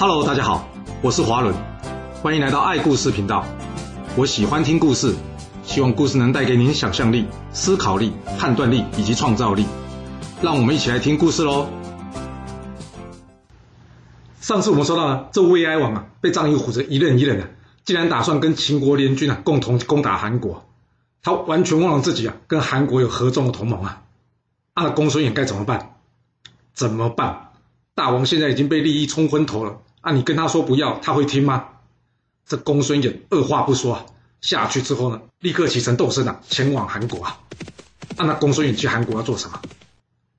Hello，大家好，我是华伦，欢迎来到爱故事频道。我喜欢听故事，希望故事能带给您想象力、思考力、判断力以及创造力。让我们一起来听故事喽。上次我们说到了，这魏哀王啊，被张仪唬着一愣一愣的，竟然打算跟秦国联军啊，共同攻打韩国。他完全忘了自己啊，跟韩国有合纵的同盟啊。那公孙衍该怎么办？怎么办？大王现在已经被利益冲昏头了。啊！你跟他说不要，他会听吗？这公孙衍二话不说下去之后呢，立刻启程动身啊，前往韩国啊。啊那公孙衍去韩国要做什么？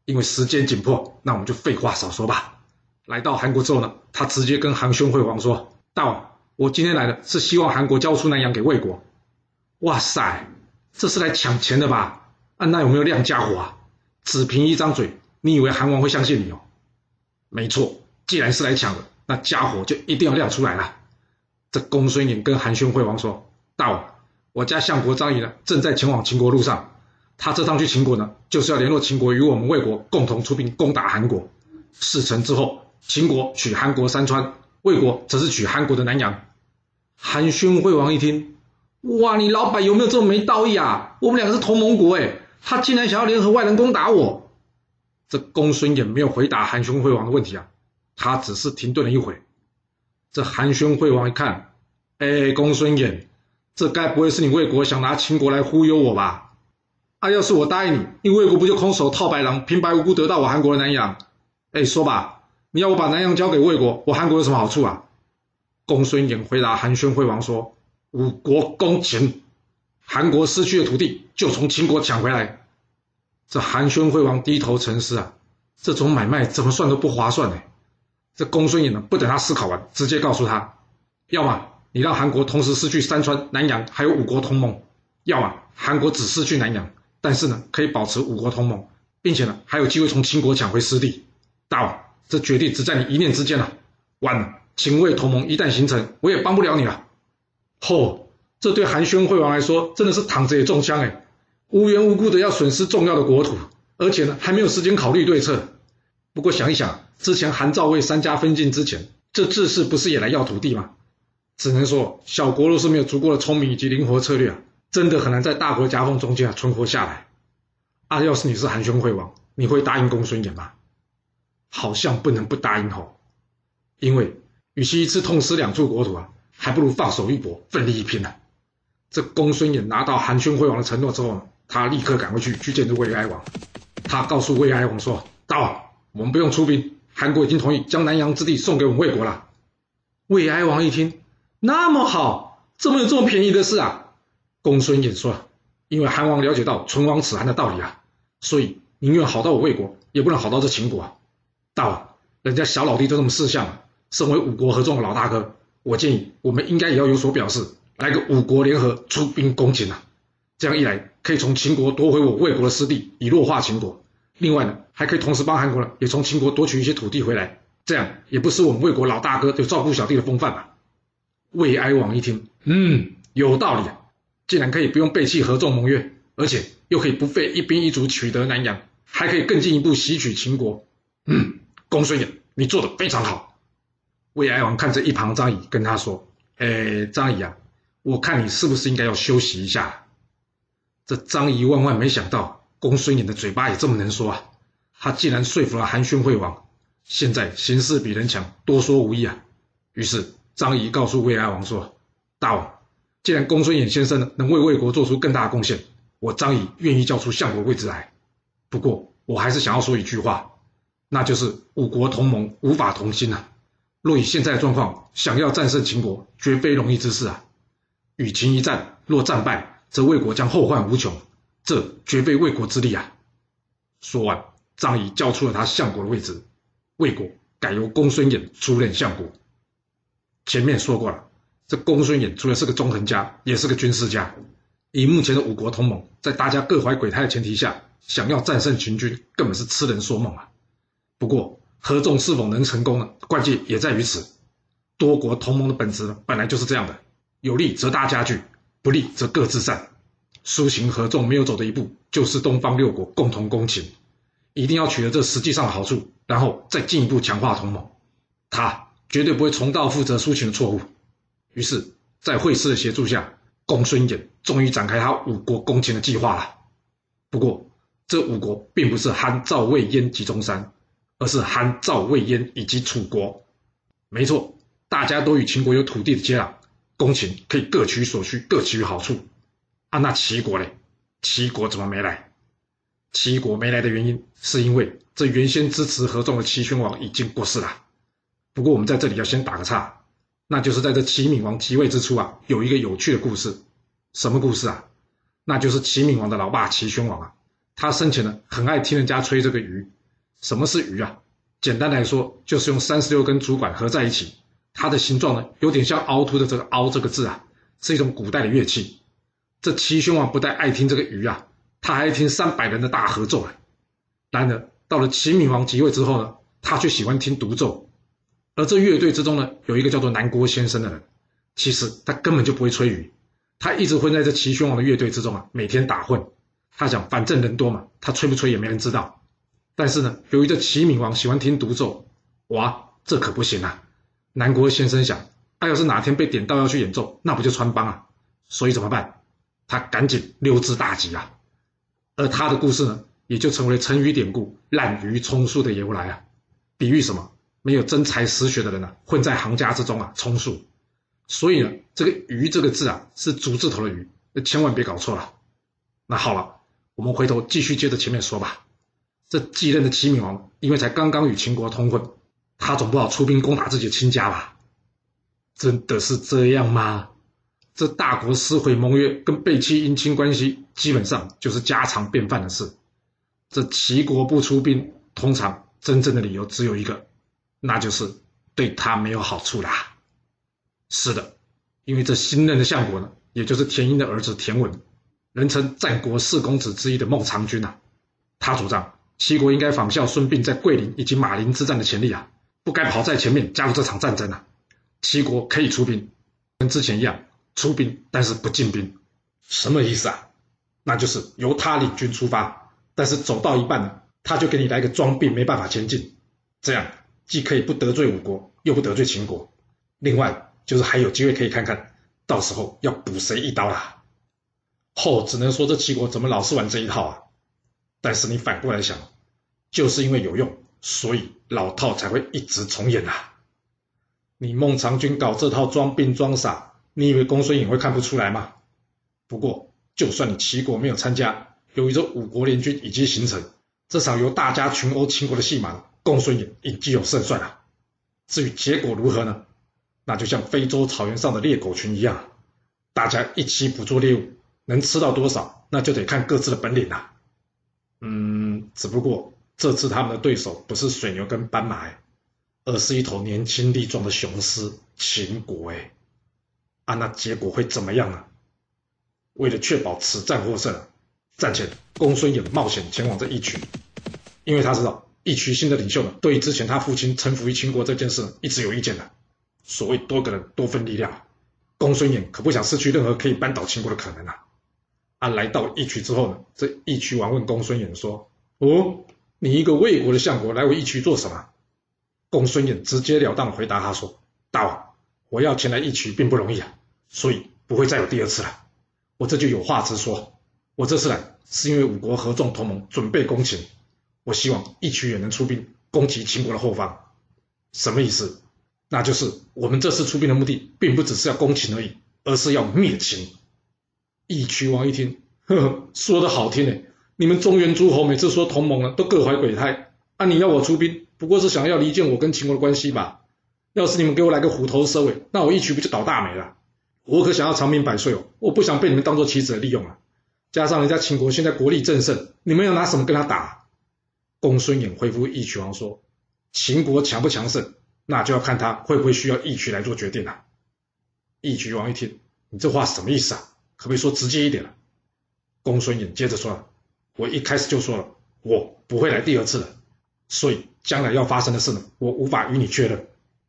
因为时间紧迫，那我们就废话少说吧。来到韩国之后呢，他直接跟韩宣惠王说：“大王，我今天来的是希望韩国交出南阳给魏国。”哇塞，这是来抢钱的吧？啊，那有没有亮家伙啊？只凭一张嘴，你以为韩王会相信你哦？没错，既然是来抢的。那家伙就一定要亮出来了。这公孙衍跟韩宣惠王说：“大王，我家相国张仪呢，正在前往秦国路上。他这趟去秦国呢，就是要联络秦国与我们魏国共同出兵攻打韩国。事成之后，秦国取韩国山川，魏国则是取韩国的南阳。”韩宣惠王一听，哇，你老板有没有这么没道义啊？我们两个是同盟国哎，他竟然想要联合外人攻打我。这公孙衍没有回答韩宣惠王的问题啊。他只是停顿了一会，这韩宣惠王一看，哎，公孙衍，这该不会是你魏国想拿秦国来忽悠我吧？啊，要是我答应你，你魏国不就空手套白狼，平白无故得到我韩国的南阳？哎，说吧，你要我把南阳交给魏国，我韩国有什么好处啊？公孙衍回答韩宣惠王说：“五国攻秦，韩国失去的土地就从秦国抢回来。”这韩宣惠王低头沉思啊，这种买卖怎么算都不划算呢？这公孙衍呢，不等他思考完，直接告诉他：要么你让韩国同时失去山川、南阳，还有五国同盟；要么韩国只失去南阳，但是呢，可以保持五国同盟，并且呢，还有机会从秦国抢回失地。大王，这决定只在你一念之间了。完了，秦魏同盟一旦形成，我也帮不了你了。嚯，这对韩宣惠王来说，真的是躺着也中枪哎！无缘无故的要损失重要的国土，而且呢，还没有时间考虑对策。不过想一想，之前韩赵魏三家分晋之前，这智士不是也来要土地吗？只能说小国若是没有足够的聪明以及灵活策略啊，真的很难在大国夹缝中间啊存活下来。啊，要是你是韩宣惠王，你会答应公孙衍吗？好像不能不答应哦，因为与其一次痛失两处国土啊，还不如放手一搏，奋力一拼呢。这公孙衍拿到韩宣惠王的承诺之后，他立刻赶回去去见这魏哀王，他告诉魏哀王说：“大王。”我们不用出兵，韩国已经同意将南阳之地送给我们魏国了。魏哀王一听，那么好，怎么有这么便宜的事啊？公孙衍说：“因为韩王了解到唇亡齿寒的道理啊，所以宁愿好到我魏国，也不能好到这秦国啊。大王，人家小老弟都这么四相了，身为五国合纵的老大哥，我建议我们应该也要有所表示，来个五国联合出兵攻秦啊！这样一来，可以从秦国夺回我魏国的失地，以弱化秦国。”另外呢，还可以同时帮韩国呢，也从秦国夺取一些土地回来，这样也不失我们魏国老大哥有照顾小弟的风范吧？魏哀王一听，嗯，有道理啊！既然可以不用背弃合纵盟约，而且又可以不费一兵一卒取得南阳，还可以更进一步袭取秦国，嗯，公孙衍，你做的非常好。魏哀王看着一旁张仪，跟他说：“哎，张仪啊，我看你是不是应该要休息一下？”这张仪万万没想到。公孙衍的嘴巴也这么能说啊！他竟然说服了韩宣惠王，现在形势比人强，多说无益啊。于是张仪告诉魏哀王说：“大王，既然公孙衍先生能为魏国做出更大的贡献，我张仪愿意交出相国位置来。不过我还是想要说一句话，那就是五国同盟无法同心啊！若以现在的状况，想要战胜秦国，绝非容易之事啊！与秦一战，若战败，则魏国将后患无穷。”这绝非魏国之力啊！说完，张仪交出了他相国的位置，魏国改由公孙衍出任相国。前面说过了，这公孙衍除了是个纵横家，也是个军事家。以目前的五国同盟，在大家各怀鬼胎的前提下，想要战胜秦军，根本是痴人说梦啊！不过，合纵是否能成功呢？关键也在于此。多国同盟的本质呢本来就是这样的：有利则大家聚，不利则各自散。苏秦合纵没有走的一步，就是东方六国共同攻秦，一定要取得这实际上的好处，然后再进一步强化同盟。他绝对不会重蹈覆辙苏秦的错误。于是，在惠施的协助下，公孙衍终于展开他五国攻秦的计划了。不过，这五国并不是韩、赵、魏、燕及中山，而是韩、赵、魏、燕以及楚国。没错，大家都与秦国有土地的接壤，攻秦可以各取所需，各取好处。啊，那齐国嘞？齐国怎么没来？齐国没来的原因，是因为这原先支持合纵的齐宣王已经过世了。不过我们在这里要先打个岔，那就是在这齐闵王即位之初啊，有一个有趣的故事。什么故事啊？那就是齐闵王的老爸齐宣王啊，他生前呢很爱听人家吹这个竽。什么是竽啊？简单来说，就是用三十六根竹管合在一起，它的形状呢有点像凹凸的这个凹这个字啊，是一种古代的乐器。这齐宣王不但爱听这个竽啊。他还听三百人的大合奏啊！然而到了齐闵王即位之后呢，他却喜欢听独奏。而这乐队之中呢，有一个叫做南郭先生的人，其实他根本就不会吹竽，他一直混在这齐宣王的乐队之中啊，每天打混。他想，反正人多嘛，他吹不吹也没人知道。但是呢，由于这齐闵王喜欢听独奏，哇，这可不行啊！南郭先生想，他要是哪天被点到要去演奏，那不就穿帮啊？所以怎么办？他赶紧溜之大吉啊！而他的故事呢，也就成为成语典故“滥竽充数”的由来啊，比喻什么？没有真才实学的人呢，混在行家之中啊，充数。所以呢，这个“竽”这个字啊，是竹字头的“竽”，千万别搞错了。那好了，我们回头继续接着前面说吧。这继任的齐闵王，因为才刚刚与秦国通婚，他总不好出兵攻打自己的亲家吧？真的是这样吗？这大国撕毁盟约，跟背弃姻亲关系，基本上就是家常便饭的事。这齐国不出兵，通常真正的理由只有一个，那就是对他没有好处啦。是的，因为这新任的相国呢，也就是田婴的儿子田文，人称战国四公子之一的孟尝君呐，他主张齐国应该仿效孙膑在桂林以及马陵之战的潜力啊，不该跑在前面加入这场战争啊。齐国可以出兵，跟之前一样。出兵，但是不进兵，什么意思啊？那就是由他领军出发，但是走到一半呢，他就给你来个装病，没办法前进。这样既可以不得罪吴国，又不得罪秦国。另外就是还有机会可以看看到时候要补谁一刀啦。后只能说这齐国怎么老是玩这一套啊？但是你反过来想，就是因为有用，所以老套才会一直重演啊。你孟尝君搞这套装病装傻。你以为公孙衍会看不出来吗？不过，就算你齐国没有参加，由于这五国联军已经形成，这场由大家群殴秦国的戏码，公孙衍已经有胜算了。至于结果如何呢？那就像非洲草原上的猎狗群一样，大家一起捕捉猎物，能吃到多少，那就得看各自的本领了。嗯，只不过这次他们的对手不是水牛跟斑马，而是一头年轻力壮的雄狮——秦国。哎。啊，那结果会怎么样呢？为了确保此战获胜，战前公孙衍冒险前往这义渠，因为他知道义渠新的领袖呢，对于之前他父亲臣服于秦国这件事一直有意见的。所谓多个人多份力量，公孙衍可不想失去任何可以扳倒秦国的可能啊！啊，来到义渠之后呢，这义渠王问公孙衍说：“哦，你一个魏国的相国来我义渠做什么？”公孙衍直截了当回答他说：“大王，我要前来义渠并不容易啊。”所以不会再有第二次了。我这就有话直说，我这次来是因为五国合纵同盟，准备攻秦。我希望义渠也能出兵攻击秦国的后方。什么意思？那就是我们这次出兵的目的，并不只是要攻秦而已，而是要灭秦。义渠王一听，呵呵，说的好听呢。你们中原诸侯每次说同盟了，都各怀鬼胎。啊，你要我出兵，不过是想要离间我跟秦国的关系吧？要是你们给我来个虎头蛇尾，那我义渠不就倒大霉了？我可想要长命百岁哦！我不想被你们当做棋子利用啊！加上人家秦国现在国力正盛，你们要拿什么跟他打？公孙衍回复义渠王说：“秦国强不强盛，那就要看他会不会需要义渠来做决定了。”义渠王一听，你这话什么意思啊？可不可以说直接一点了？公孙衍接着说：“我一开始就说了，我不会来第二次了，所以将来要发生的事呢，我无法与你确认。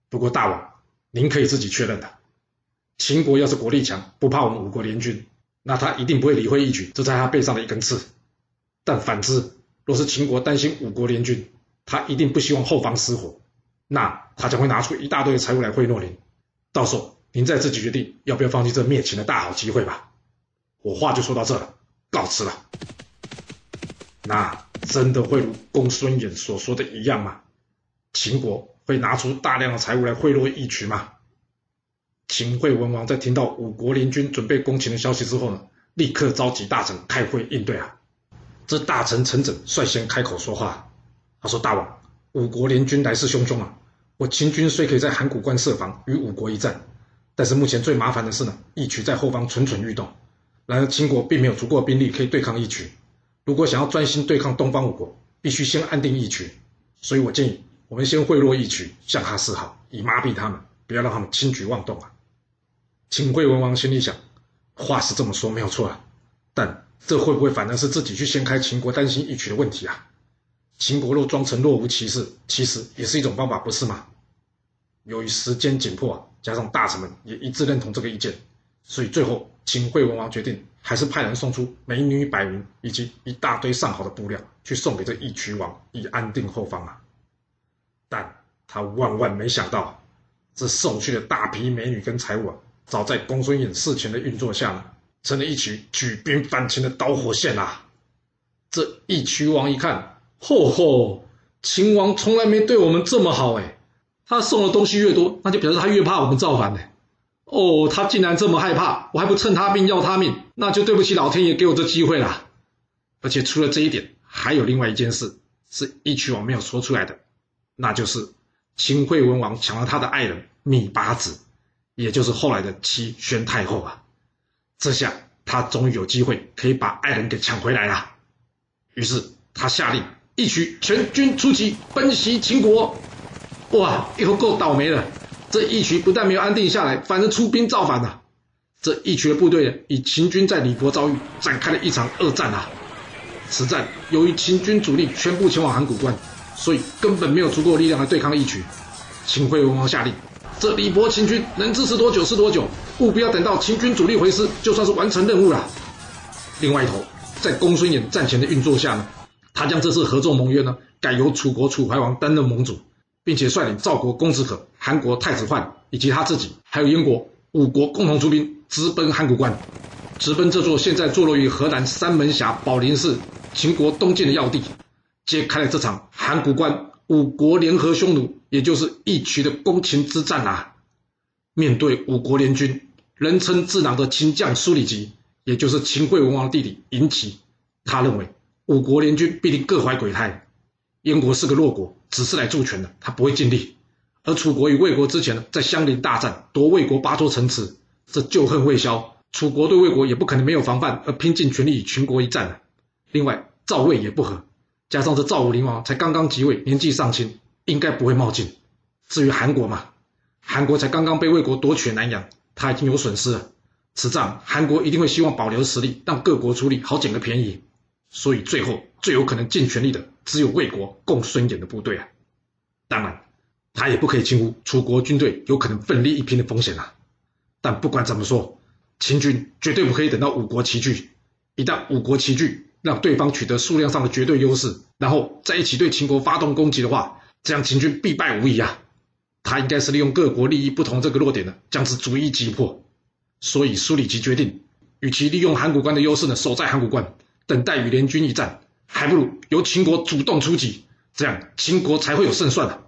不过大王，您可以自己确认的。”秦国要是国力强，不怕我们五国联军，那他一定不会理会义举，这在他背上的一根刺。但反之，若是秦国担心五国联军，他一定不希望后方失火。那他将会拿出一大堆的财物来贿赂您。到时候您再自己决定要不要放弃这灭秦的大好机会吧。我话就说到这了，告辞了。那真的会如公孙衍所说的一样吗？秦国会拿出大量的财物来贿赂义渠吗？秦惠文王在听到五国联军准备攻秦的消息之后呢，立刻召集大臣开会应对啊。这大臣陈整率先开口说话，他说：“大王，五国联军来势汹汹啊！我秦军虽可以在函谷关设防与五国一战，但是目前最麻烦的是呢，义渠在后方蠢蠢欲动。然而秦国并没有足够的兵力可以对抗义渠。如果想要专心对抗东方五国，必须先安定义渠。所以我建议我们先贿赂义渠，向他示好，以麻痹他们，不要让他们轻举妄动啊。”秦惠文王心里想，话是这么说没有错啊，但这会不会反而是自己去掀开秦国担心义渠的问题啊？秦国若装成若无其事，其实也是一种方法，不是吗？由于时间紧迫啊，加上大臣们也一致认同这个意见，所以最后秦惠文王决定还是派人送出美女百名以及一大堆上好的布料去送给这义渠王，以安定后方啊。但他万万没想到，这送去的大批美女跟财物啊！早在公孙衍事前的运作下呢，成了一曲举兵反秦的导火线啊！这义渠王一看，吼吼，秦王从来没对我们这么好哎，他送的东西越多，那就表示他越怕我们造反呢。哦，他竟然这么害怕，我还不趁他病要他命，那就对不起老天爷给我这机会啦。而且除了这一点，还有另外一件事是义渠王没有说出来的，那就是秦惠文王抢了他的爱人芈八子。也就是后来的七宣太后啊，这下他终于有机会可以把爱人给抢回来了。于是他下令一渠全军出击，奔袭秦国。哇，以后够倒霉了！这一渠不但没有安定下来，反而出兵造反了。这一渠的部队与秦军在李国遭遇，展开了一场恶战啊。此战由于秦军主力全部前往函谷关，所以根本没有足够力量来对抗义渠。秦惠文王下令。这李博秦军能支持多久是多久，务必要等到秦军主力回师，就算是完成任务了。另外一头，在公孙衍战前的运作下呢，他将这次合作盟约呢，改由楚国楚怀王担任盟主，并且率领赵国公子可、韩国太子涣以及他自己，还有燕国五国共同出兵，直奔函谷关，直奔这座现在坐落于河南三门峡宝林市秦国东晋的要地，揭开了这场函谷关五国联合匈奴。也就是义渠的攻秦之战啊！面对五国联军，人称智囊的秦将苏里吉，也就是秦惠文王弟弟嬴齐，他认为五国联军必定各怀鬼胎。燕国是个弱国，只是来助拳的，他不会尽力。而楚国与魏国之前呢，在相邻大战夺魏国八座城池，这旧恨未消，楚国对魏国也不可能没有防范而拼尽全力与秦国一战另外，赵魏也不和，加上这赵武灵王才刚刚即位，年纪尚轻。应该不会冒进。至于韩国嘛，韩国才刚刚被魏国夺取南阳，他已经有损失了。此战韩国一定会希望保留实力，让各国出力，好捡个便宜。所以最后最有可能尽全力的，只有魏国共孙衍的部队啊。当然，他也不可以轻忽楚国军队有可能奋力一拼的风险啊。但不管怎么说，秦军绝对不可以等到五国齐聚。一旦五国齐聚，让对方取得数量上的绝对优势，然后在一起对秦国发动攻击的话，这样秦军必败无疑啊！他应该是利用各国利益不同这个弱点呢，将之逐一击破。所以苏里吉决定，与其利用函谷关的优势呢，守在函谷关，等待与联军一战，还不如由秦国主动出击，这样秦国才会有胜算啊！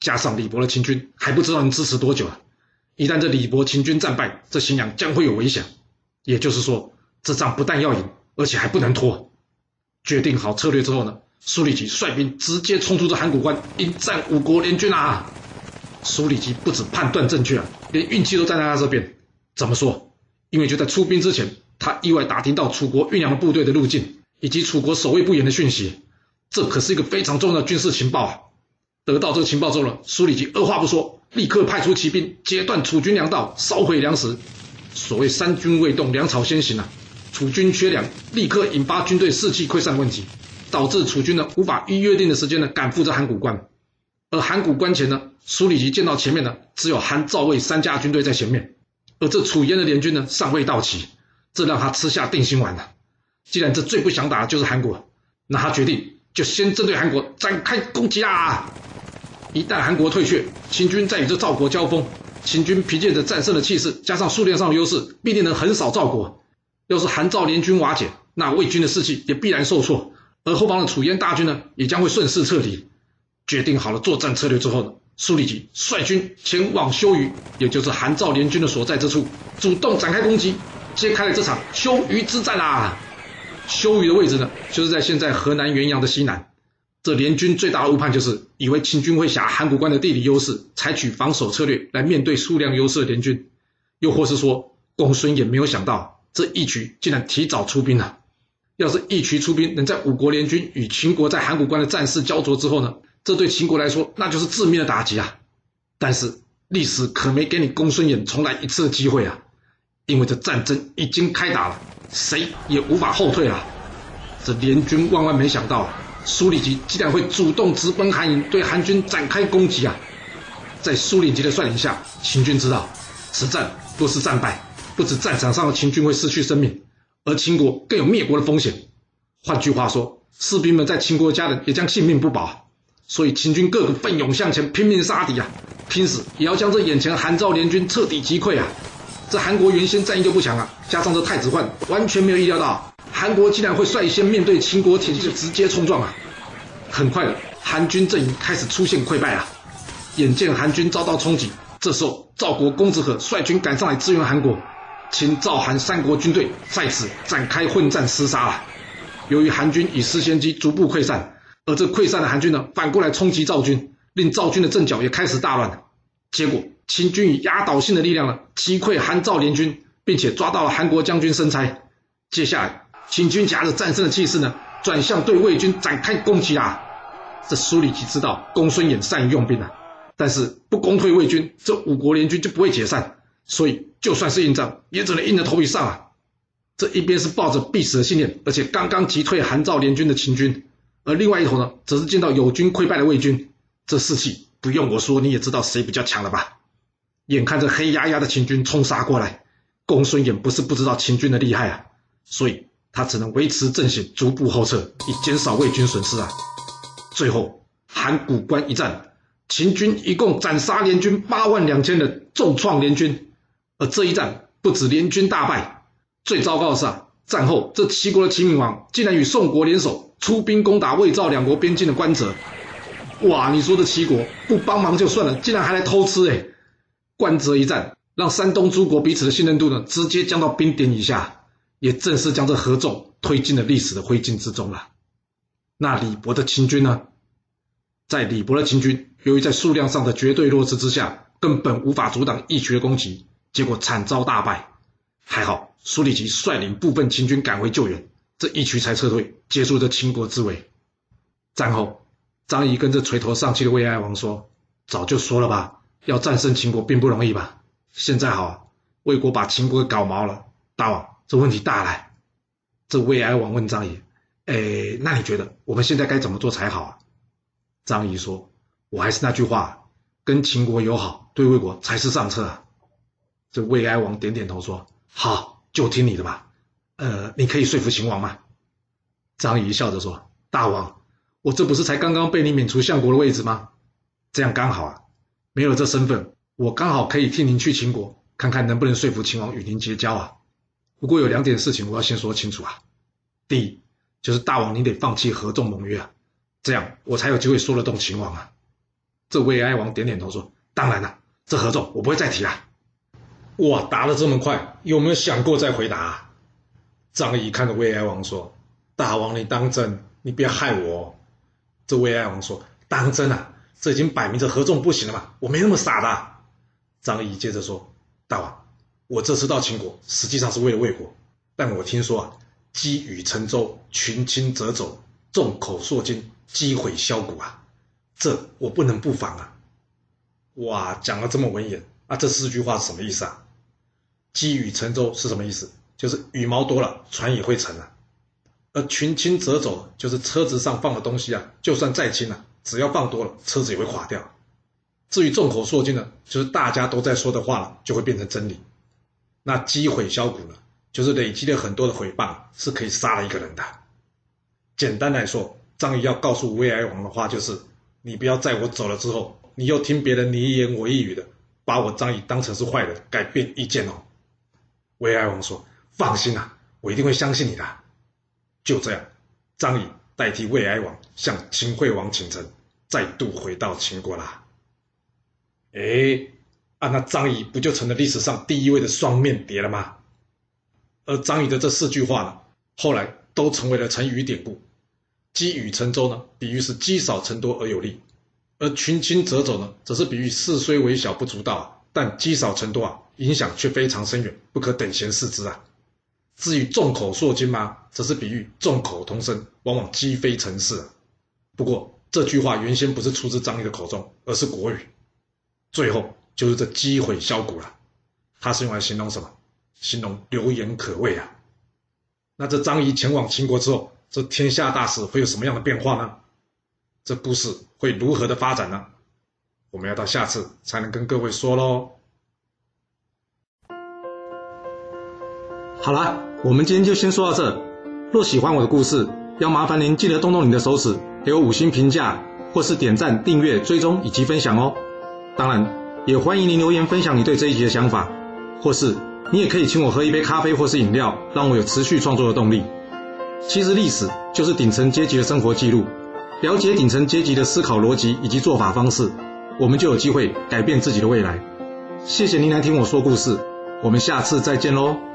加上李博的秦军还不知道能支持多久啊！一旦这李博秦军战败，这荥阳将会有危险。也就是说，这仗不但要赢，而且还不能拖。决定好策略之后呢？苏里吉率兵直接冲出这函谷关，迎战五国联军啊！苏里吉不止判断正确啊，连运气都站在他这边。怎么说？因为就在出兵之前，他意外打听到楚国运粮部队的路径，以及楚国守卫不严的讯息。这可是一个非常重要的军事情报啊！得到这个情报之后呢，苏里吉二话不说，立刻派出骑兵截断楚军粮道，烧毁粮食。所谓三军未动，粮草先行啊！楚军缺粮，立刻引发军队士气溃散问题。导致楚军呢无法依约定的时间呢赶赴这函谷关，而函谷关前呢，苏里吉见到前面呢只有韩赵魏三家军队在前面，而这楚燕的联军呢尚未到齐，这让他吃下定心丸了。既然这最不想打的就是韩国，那他决定就先针对韩国展开攻击啊！一旦韩国退却，秦军再与这赵国交锋，秦军凭借着战胜的气势，加上数量上的优势，必定能横扫赵国。要是韩赵联军瓦解，那魏军的士气也必然受挫，而后方的楚燕大军呢，也将会顺势撤离。决定好了作战策略之后呢，苏立吉率军前往修余，也就是韩赵联军的所在之处，主动展开攻击，揭开了这场修余之战啊！修余的位置呢，就是在现在河南原阳的西南。这联军最大的误判就是以为秦军会挟函谷关的地理优势，采取防守策略来面对数量优势的联军，又或是说公孙衍没有想到。这一局竟然提早出兵了。要是一渠出兵，能在五国联军与秦国在函谷关的战事焦灼之后呢？这对秦国来说，那就是致命的打击啊！但是历史可没给你公孙衍重来一次的机会啊！因为这战争已经开打了，谁也无法后退了。这联军万万没想到，苏里吉竟然会主动直奔韩营，对韩军展开攻击啊！在苏里吉的率领下，秦军知道此战若是战败。不止战场上的秦军会失去生命，而秦国更有灭国的风险。换句话说，士兵们在秦国的家人也将性命不保。所以秦军个个奋勇向前，拼命杀敌啊，拼死也要将这眼前韩赵联军彻底击溃啊！这韩国原先战役就不强啊，加上这太子换，完全没有意料到韩国竟然会率先面对秦国铁骑直接冲撞啊！很快的，韩军阵营开始出现溃败啊！眼见韩军遭到冲击，这时候赵国公子和率军赶上来支援韩国。秦、赵、韩三国军队在此展开混战厮杀了。由于韩军以失先机，逐步溃散，而这溃散的韩军呢，反过来冲击赵军，令赵军的阵脚也开始大乱。结果，秦军以压倒性的力量呢，击溃韩赵联军，并且抓到了韩国将军申差。接下来，秦军夹着战胜的气势呢，转向对魏军展开攻击啊。这苏里吉知道公孙衍善于用兵啊，但是不攻退魏军，这五国联军就不会解散。所以，就算是硬仗，也只能硬着头皮上啊！这一边是抱着必死的信念，而且刚刚击退韩赵联军的秦军，而另外一头呢，则是见到友军溃败的魏军，这士气不用我说，你也知道谁比较强了吧？眼看着黑压压的秦军冲杀过来，公孙衍不是不知道秦军的厉害啊，所以他只能维持阵型，逐步后撤，以减少魏军损失啊。最后，函谷关一战，秦军一共斩杀联军八万两千人，重创联军。而这一战不止联军大败，最糟糕的是啊，战后这齐国的齐闵王竟然与宋国联手出兵攻打魏赵两国边境的关泽。哇，你说这齐国不帮忙就算了，竟然还来偷吃哎！关泽一战让山东诸国彼此的信任度呢直接降到冰点以下，也正式将这合纵推进了历史的灰烬之中了。那李博的秦军呢？在李博的秦军由于在数量上的绝对弱势之下，根本无法阻挡义渠的攻击。结果惨遭大败，还好苏里吉率领部分秦军赶回救援，这一渠才撤退，结束这秦国之危。战后，张仪跟这垂头丧气的魏哀王说：“早就说了吧，要战胜秦国并不容易吧？现在好，魏国把秦国给搞毛了，大王这问题大了。”这魏哀王问张仪：“哎，那你觉得我们现在该怎么做才好啊？”张仪说：“我还是那句话，跟秦国友好，对魏国才是上策。”啊。这魏哀王点点头说：“好，就听你的吧。呃，你可以说服秦王吗？”张仪笑着说：“大王，我这不是才刚刚被你免除相国的位置吗？这样刚好啊，没有这身份，我刚好可以替您去秦国，看看能不能说服秦王与您结交啊。不过有两点事情我要先说清楚啊。第一，就是大王你得放弃合纵盟约啊，这样我才有机会说得动秦王啊。”这魏哀王点点头说：“当然了，这合纵我不会再提了。”哇，答得这么快，有没有想过再回答？张仪看着魏哀王说：“大王，你当真？你别害我。”这魏哀王说：“当真啊，这已经摆明着合纵不行了嘛，我没那么傻的。”张仪接着说：“大王，我这次到秦国，实际上是为了魏国，但我听说啊，积羽成舟，群卿折走，众口铄金，积毁销骨啊，这我不能不防啊。”哇，讲了这么文言。啊这四句话是什么意思啊？积羽成舟是什么意思？就是羽毛多了，船也会沉啊。而群轻折走，就是车子上放的东西啊，就算再轻了，只要放多了，车子也会垮掉。至于众口铄金呢，就是大家都在说的话了，就会变成真理。那积毁销骨呢，就是累积了很多的毁谤，是可以杀了一个人的。简单来说，张仪要告诉魏哀王的话就是：你不要在我走了之后。你又听别人你一言我一语的，把我张仪当成是坏人，改变意见哦。魏哀王说：“放心啦，我一定会相信你的。”就这样，张仪代替魏哀王向秦惠王请臣，再度回到秦国啦。哎，啊，那张仪不就成了历史上第一位的双面谍了吗？而张仪的这四句话呢，后来都成为了成语典故。积羽成舟呢，比喻是积少成多而有力；而群星折走呢，则是比喻事虽微小不足道，但积少成多啊，影响却非常深远，不可等闲视之啊。至于众口铄金吗，则是比喻众口同声，往往积非成事。不过这句话原先不是出自张仪的口中，而是国语。最后就是这积毁销骨了，它是用来形容什么？形容流言可畏啊！那这张仪前往秦国之后，这天下大事会有什么样的变化呢？这故事会如何的发展呢？我们要到下次才能跟各位说喽。好了，我们今天就先说到这。若喜欢我的故事，要麻烦您记得动动你的手指，给我五星评价，或是点赞、订阅、追踪以及分享哦。当然，也欢迎您留言分享你对这一集的想法，或是。你也可以请我喝一杯咖啡或是饮料，让我有持续创作的动力。其实历史就是顶层阶级的生活记录，了解顶层阶级的思考逻辑以及做法方式，我们就有机会改变自己的未来。谢谢您来听我说故事，我们下次再见喽。